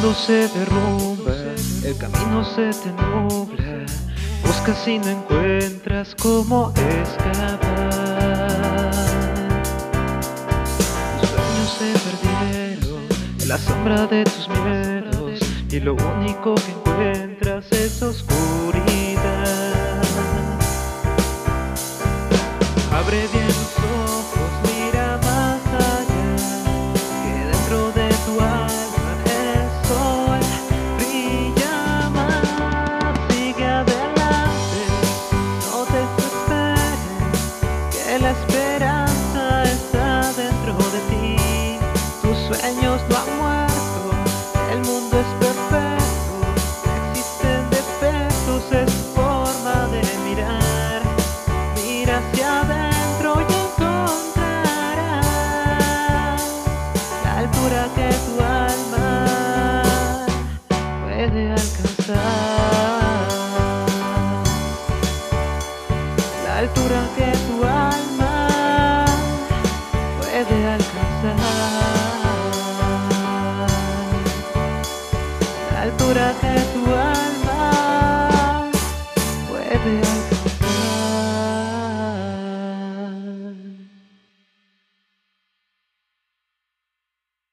todo se derrumba, el camino se te nubla, buscas y no encuentras cómo escapar. Tus sueños se perdieron en la sombra de tus miedos y lo único que encuentras es oscuridad. Abre bien los la esperanza está dentro de ti. Tus sueños no han muerto, el mundo es perfecto, no existen defectos, es forma de mirar. Mira hacia adentro y encontrarás la altura que tu alma puede alcanzar. La altura que tu alma altura de tu alma. Puede